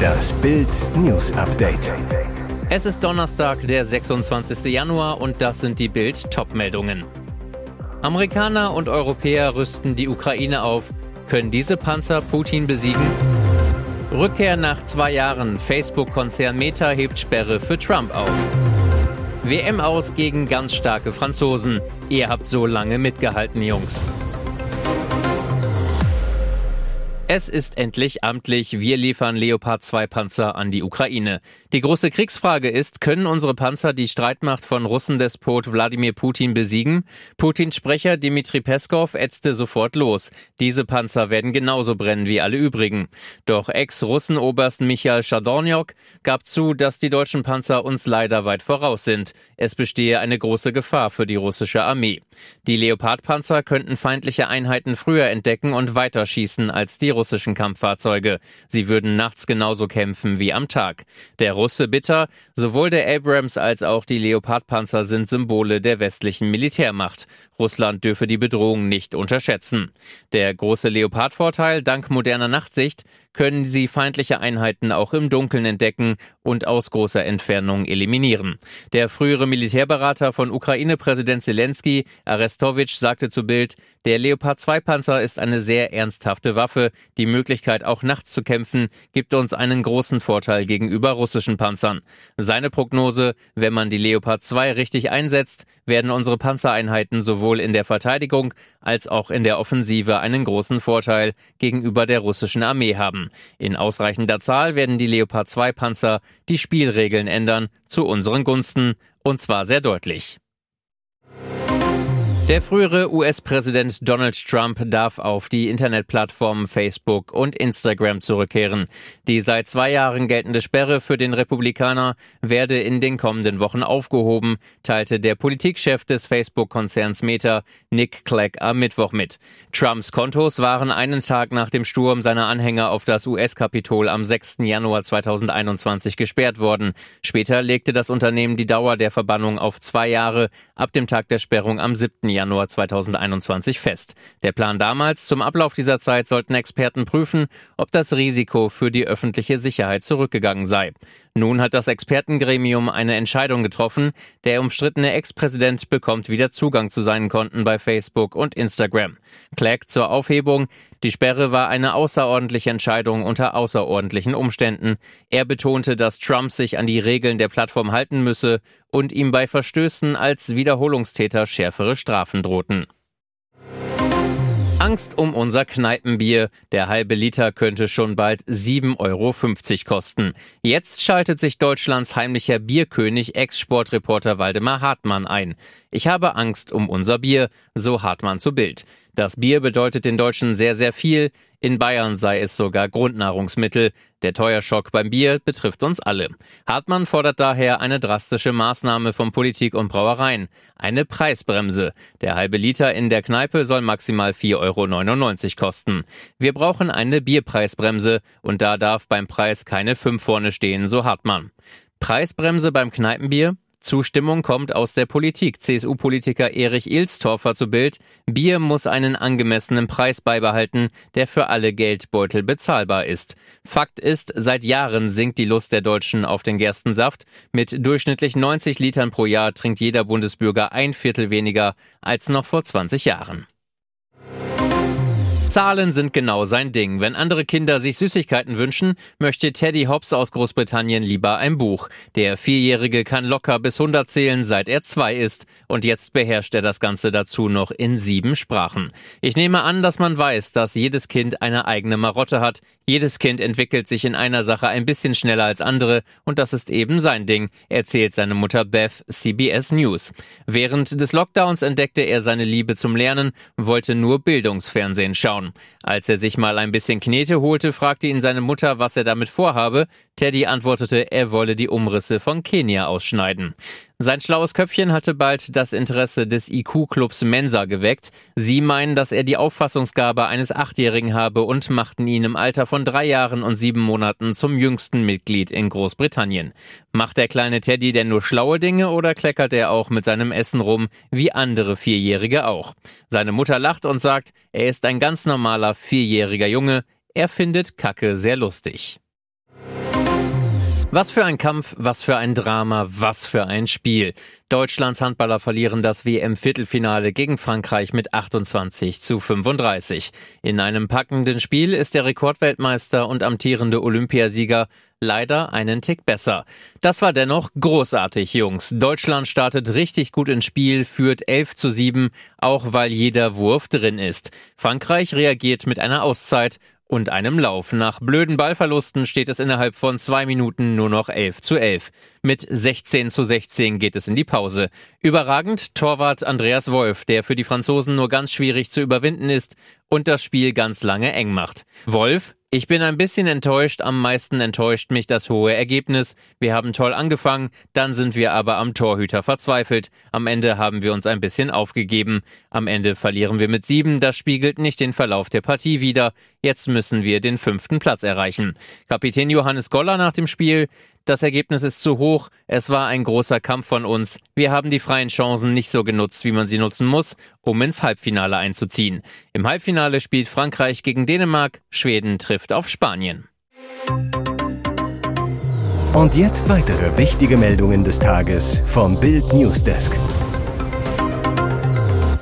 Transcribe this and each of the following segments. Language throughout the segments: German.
Das Bild News Update. Es ist Donnerstag, der 26. Januar und das sind die Bild Topmeldungen. Amerikaner und Europäer rüsten die Ukraine auf. Können diese Panzer Putin besiegen? Rückkehr nach zwei Jahren. Facebook-Konzern Meta hebt Sperre für Trump auf. WM aus gegen ganz starke Franzosen. Ihr habt so lange mitgehalten, Jungs. Es ist endlich amtlich. Wir liefern Leopard 2 Panzer an die Ukraine. Die große Kriegsfrage ist, können unsere Panzer die Streitmacht von Russendespot Wladimir Putin besiegen? Putins Sprecher Dmitri Peskov ätzte sofort los. Diese Panzer werden genauso brennen wie alle übrigen. Doch Ex-Russenoberst Michael Schadorniok gab zu, dass die deutschen Panzer uns leider weit voraus sind. Es bestehe eine große Gefahr für die russische Armee. Die Leopard-Panzer könnten feindliche Einheiten früher entdecken und weiterschießen als die russischen Kampffahrzeuge. Sie würden nachts genauso kämpfen wie am Tag. Der Russe bitter, sowohl der Abrams als auch die Leopardpanzer sind Symbole der westlichen Militärmacht. Russland dürfe die Bedrohung nicht unterschätzen. Der große Leopardvorteil dank moderner Nachtsicht können sie feindliche Einheiten auch im Dunkeln entdecken und aus großer Entfernung eliminieren. Der frühere Militärberater von Ukraine-Präsident Zelensky, Arestowitsch, sagte zu Bild, der Leopard 2 Panzer ist eine sehr ernsthafte Waffe. Die Möglichkeit, auch nachts zu kämpfen, gibt uns einen großen Vorteil gegenüber russischen Panzern. Seine Prognose, wenn man die Leopard 2 richtig einsetzt, werden unsere Panzereinheiten sowohl in der Verteidigung als auch in der Offensive einen großen Vorteil gegenüber der russischen Armee haben. In ausreichender Zahl werden die Leopard 2 Panzer die Spielregeln ändern zu unseren Gunsten, und zwar sehr deutlich. Der frühere US-Präsident Donald Trump darf auf die Internetplattformen Facebook und Instagram zurückkehren. Die seit zwei Jahren geltende Sperre für den Republikaner werde in den kommenden Wochen aufgehoben, teilte der Politikchef des Facebook-Konzerns Meta, Nick Clegg, am Mittwoch mit. Trumps Kontos waren einen Tag nach dem Sturm seiner Anhänger auf das US-Kapitol am 6. Januar 2021 gesperrt worden. Später legte das Unternehmen die Dauer der Verbannung auf zwei Jahre ab dem Tag der Sperrung am 7. Januar. Januar 2021 fest. Der Plan damals, zum Ablauf dieser Zeit sollten Experten prüfen, ob das Risiko für die öffentliche Sicherheit zurückgegangen sei. Nun hat das Expertengremium eine Entscheidung getroffen. Der umstrittene Ex-Präsident bekommt wieder Zugang zu seinen Konten bei Facebook und Instagram. Clegg zur Aufhebung. Die Sperre war eine außerordentliche Entscheidung unter außerordentlichen Umständen. Er betonte, dass Trump sich an die Regeln der Plattform halten müsse und ihm bei Verstößen als Wiederholungstäter schärfere Strafen drohten. Angst um unser Kneipenbier. Der halbe Liter könnte schon bald 7,50 Euro kosten. Jetzt schaltet sich Deutschlands heimlicher Bierkönig Ex-Sportreporter Waldemar Hartmann ein. Ich habe Angst um unser Bier, so Hartmann zu Bild. Das Bier bedeutet den Deutschen sehr, sehr viel. In Bayern sei es sogar Grundnahrungsmittel. Der Teuerschock beim Bier betrifft uns alle. Hartmann fordert daher eine drastische Maßnahme von Politik und Brauereien. Eine Preisbremse. Der halbe Liter in der Kneipe soll maximal 4,99 Euro kosten. Wir brauchen eine Bierpreisbremse und da darf beim Preis keine 5 vorne stehen, so Hartmann. Preisbremse beim Kneipenbier? Zustimmung kommt aus der Politik. CSU-Politiker Erich Ilstorfer zu Bild. Bier muss einen angemessenen Preis beibehalten, der für alle Geldbeutel bezahlbar ist. Fakt ist, seit Jahren sinkt die Lust der Deutschen auf den Gerstensaft. Mit durchschnittlich 90 Litern pro Jahr trinkt jeder Bundesbürger ein Viertel weniger als noch vor 20 Jahren. Zahlen sind genau sein Ding. Wenn andere Kinder sich Süßigkeiten wünschen, möchte Teddy Hobbs aus Großbritannien lieber ein Buch. Der Vierjährige kann locker bis 100 zählen, seit er zwei ist. Und jetzt beherrscht er das Ganze dazu noch in sieben Sprachen. Ich nehme an, dass man weiß, dass jedes Kind eine eigene Marotte hat. Jedes Kind entwickelt sich in einer Sache ein bisschen schneller als andere. Und das ist eben sein Ding, erzählt seine Mutter Beth CBS News. Während des Lockdowns entdeckte er seine Liebe zum Lernen, wollte nur Bildungsfernsehen schauen schauen. Als er sich mal ein bisschen Knete holte, fragte ihn seine Mutter, was er damit vorhabe. Teddy antwortete, er wolle die Umrisse von Kenia ausschneiden. Sein schlaues Köpfchen hatte bald das Interesse des IQ-Clubs Mensa geweckt. Sie meinen, dass er die Auffassungsgabe eines Achtjährigen habe und machten ihn im Alter von drei Jahren und sieben Monaten zum jüngsten Mitglied in Großbritannien. Macht der kleine Teddy denn nur schlaue Dinge oder kleckert er auch mit seinem Essen rum, wie andere Vierjährige auch? Seine Mutter lacht und sagt, er ist ein ganz normaler vierjähriger Junge, Er findet Kacke sehr lustig. Was für ein Kampf, was für ein Drama, was für ein Spiel. Deutschlands Handballer verlieren das WM-Viertelfinale gegen Frankreich mit 28 zu 35. In einem packenden Spiel ist der Rekordweltmeister und amtierende Olympiasieger leider einen Tick besser. Das war dennoch großartig, Jungs. Deutschland startet richtig gut ins Spiel, führt 11 zu 7, auch weil jeder Wurf drin ist. Frankreich reagiert mit einer Auszeit und einem Lauf. Nach blöden Ballverlusten steht es innerhalb von zwei Minuten nur noch 11 zu 11. Mit 16 zu 16 geht es in die Pause. Überragend Torwart Andreas Wolf, der für die Franzosen nur ganz schwierig zu überwinden ist und das Spiel ganz lange eng macht. Wolf, ich bin ein bisschen enttäuscht, am meisten enttäuscht mich das hohe Ergebnis. Wir haben toll angefangen, dann sind wir aber am Torhüter verzweifelt. Am Ende haben wir uns ein bisschen aufgegeben. Am Ende verlieren wir mit sieben, das spiegelt nicht den Verlauf der Partie wider. Jetzt müssen wir den fünften Platz erreichen. Kapitän Johannes Goller nach dem Spiel, das Ergebnis ist zu hoch. Es war ein großer Kampf von uns. Wir haben die freien Chancen nicht so genutzt, wie man sie nutzen muss, um ins Halbfinale einzuziehen. Im Halbfinale spielt Frankreich gegen Dänemark. Schweden trifft auf Spanien. Und jetzt weitere wichtige Meldungen des Tages vom Bild Newsdesk.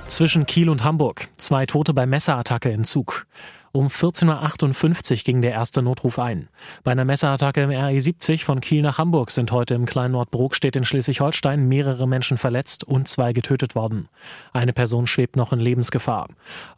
Zwischen Kiel und Hamburg. Zwei Tote bei Messerattacke im Zug. Um 14.58 Uhr ging der erste Notruf ein. Bei einer Messerattacke im RE 70 von Kiel nach Hamburg sind heute im kleinen Ort in Schleswig-Holstein mehrere Menschen verletzt und zwei getötet worden. Eine Person schwebt noch in Lebensgefahr.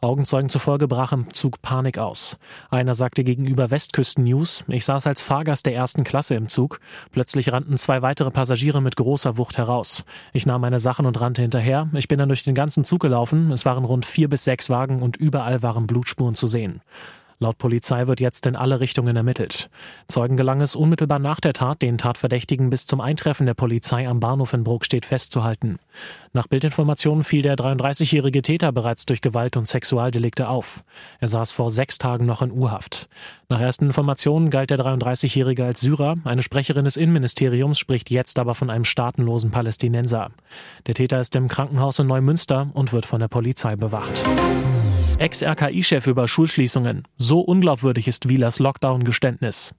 Augenzeugen zufolge brach im Zug Panik aus. Einer sagte gegenüber Westküsten News, ich saß als Fahrgast der ersten Klasse im Zug. Plötzlich rannten zwei weitere Passagiere mit großer Wucht heraus. Ich nahm meine Sachen und rannte hinterher. Ich bin dann durch den ganzen Zug gelaufen. Es waren rund vier bis sechs Wagen und überall waren Blutspuren zu sehen. Laut Polizei wird jetzt in alle Richtungen ermittelt. Zeugen gelang es unmittelbar nach der Tat, den Tatverdächtigen bis zum Eintreffen der Polizei am Bahnhof in Brokstedt festzuhalten. Nach Bildinformationen fiel der 33-jährige Täter bereits durch Gewalt und Sexualdelikte auf. Er saß vor sechs Tagen noch in Urhaft. Nach ersten Informationen galt der 33-jährige als Syrer. Eine Sprecherin des Innenministeriums spricht jetzt aber von einem staatenlosen Palästinenser. Der Täter ist im Krankenhaus in Neumünster und wird von der Polizei bewacht. Ex-RKI-Chef über Schulschließungen. So unglaubwürdig ist Wielers Lockdown-Geständnis.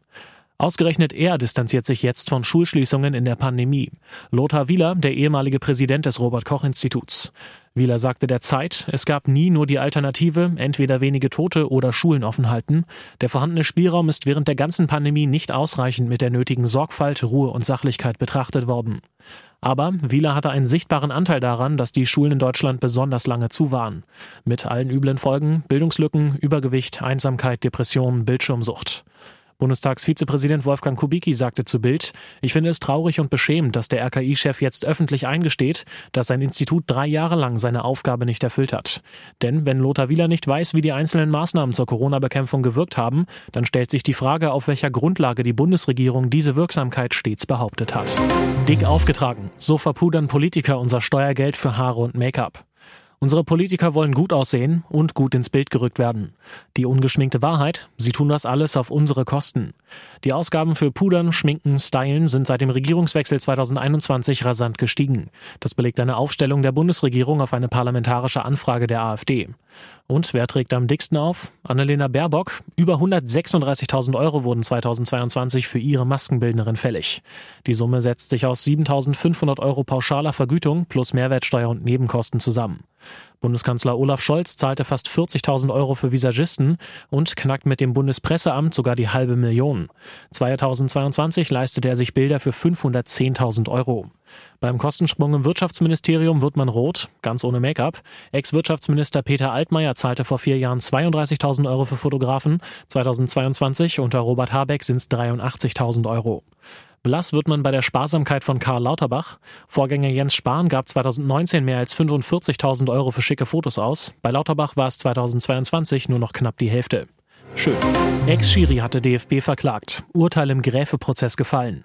Ausgerechnet er distanziert sich jetzt von Schulschließungen in der Pandemie. Lothar Wieler, der ehemalige Präsident des Robert Koch Instituts. Wieler sagte der Zeit, es gab nie nur die Alternative, entweder wenige Tote oder Schulen offen halten. Der vorhandene Spielraum ist während der ganzen Pandemie nicht ausreichend mit der nötigen Sorgfalt, Ruhe und Sachlichkeit betrachtet worden. Aber Wieler hatte einen sichtbaren Anteil daran, dass die Schulen in Deutschland besonders lange zu waren. Mit allen üblen Folgen, Bildungslücken, Übergewicht, Einsamkeit, Depression, Bildschirmsucht. Bundestagsvizepräsident Wolfgang Kubicki sagte zu Bild, ich finde es traurig und beschämend, dass der RKI-Chef jetzt öffentlich eingesteht, dass sein Institut drei Jahre lang seine Aufgabe nicht erfüllt hat. Denn wenn Lothar Wieler nicht weiß, wie die einzelnen Maßnahmen zur Corona-Bekämpfung gewirkt haben, dann stellt sich die Frage, auf welcher Grundlage die Bundesregierung diese Wirksamkeit stets behauptet hat. Dick aufgetragen. So verpudern Politiker unser Steuergeld für Haare und Make-up. Unsere Politiker wollen gut aussehen und gut ins Bild gerückt werden. Die ungeschminkte Wahrheit, sie tun das alles auf unsere Kosten. Die Ausgaben für Pudern, Schminken, Stylen sind seit dem Regierungswechsel 2021 rasant gestiegen. Das belegt eine Aufstellung der Bundesregierung auf eine parlamentarische Anfrage der AfD. Und wer trägt am dicksten auf? Annalena Baerbock. Über 136.000 Euro wurden 2022 für ihre Maskenbildnerin fällig. Die Summe setzt sich aus 7.500 Euro pauschaler Vergütung plus Mehrwertsteuer und Nebenkosten zusammen. Bundeskanzler Olaf Scholz zahlte fast 40.000 Euro für Visagisten und knackt mit dem Bundespresseamt sogar die halbe Million. 2022 leistete er sich Bilder für 510.000 Euro. Beim Kostensprung im Wirtschaftsministerium wird man rot, ganz ohne Make-up. Ex-Wirtschaftsminister Peter Altmaier zahlte vor vier Jahren 32.000 Euro für Fotografen. 2022 unter Robert Habeck sind es 83.000 Euro. Blass wird man bei der Sparsamkeit von Karl Lauterbach. Vorgänger Jens Spahn gab 2019 mehr als 45.000 Euro für schicke Fotos aus. Bei Lauterbach war es 2022 nur noch knapp die Hälfte. Schön. Ex-Schiri hatte DFB verklagt. Urteil im Gräfe-Prozess gefallen.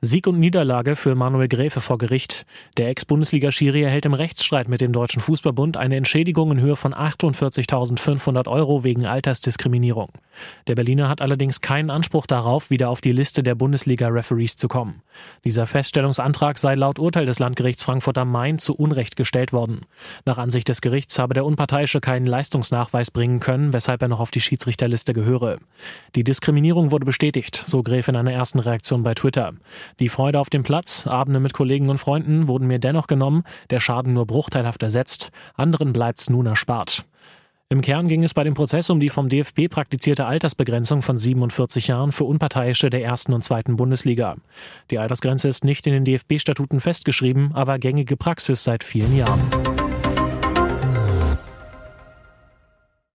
Sieg und Niederlage für Manuel Gräfe vor Gericht. Der Ex-Bundesliga-Schiri erhält im Rechtsstreit mit dem Deutschen Fußballbund eine Entschädigung in Höhe von 48.500 Euro wegen Altersdiskriminierung. Der Berliner hat allerdings keinen Anspruch darauf, wieder auf die Liste der Bundesliga-Referees zu kommen. Dieser Feststellungsantrag sei laut Urteil des Landgerichts Frankfurt am Main zu Unrecht gestellt worden. Nach Ansicht des Gerichts habe der Unparteiische keinen Leistungsnachweis bringen können, weshalb er noch auf die Schiedsrichterliste gehöre. Die Diskriminierung wurde bestätigt, so Gräfe in einer ersten Reaktion bei Twitter. Die Freude auf dem Platz, Abende mit Kollegen und Freunden wurden mir dennoch genommen, der Schaden nur bruchteilhaft ersetzt, anderen bleibt's nun erspart. Im Kern ging es bei dem Prozess um die vom DFB praktizierte Altersbegrenzung von 47 Jahren für Unparteiische der ersten und zweiten Bundesliga. Die Altersgrenze ist nicht in den DFB-Statuten festgeschrieben, aber gängige Praxis seit vielen Jahren.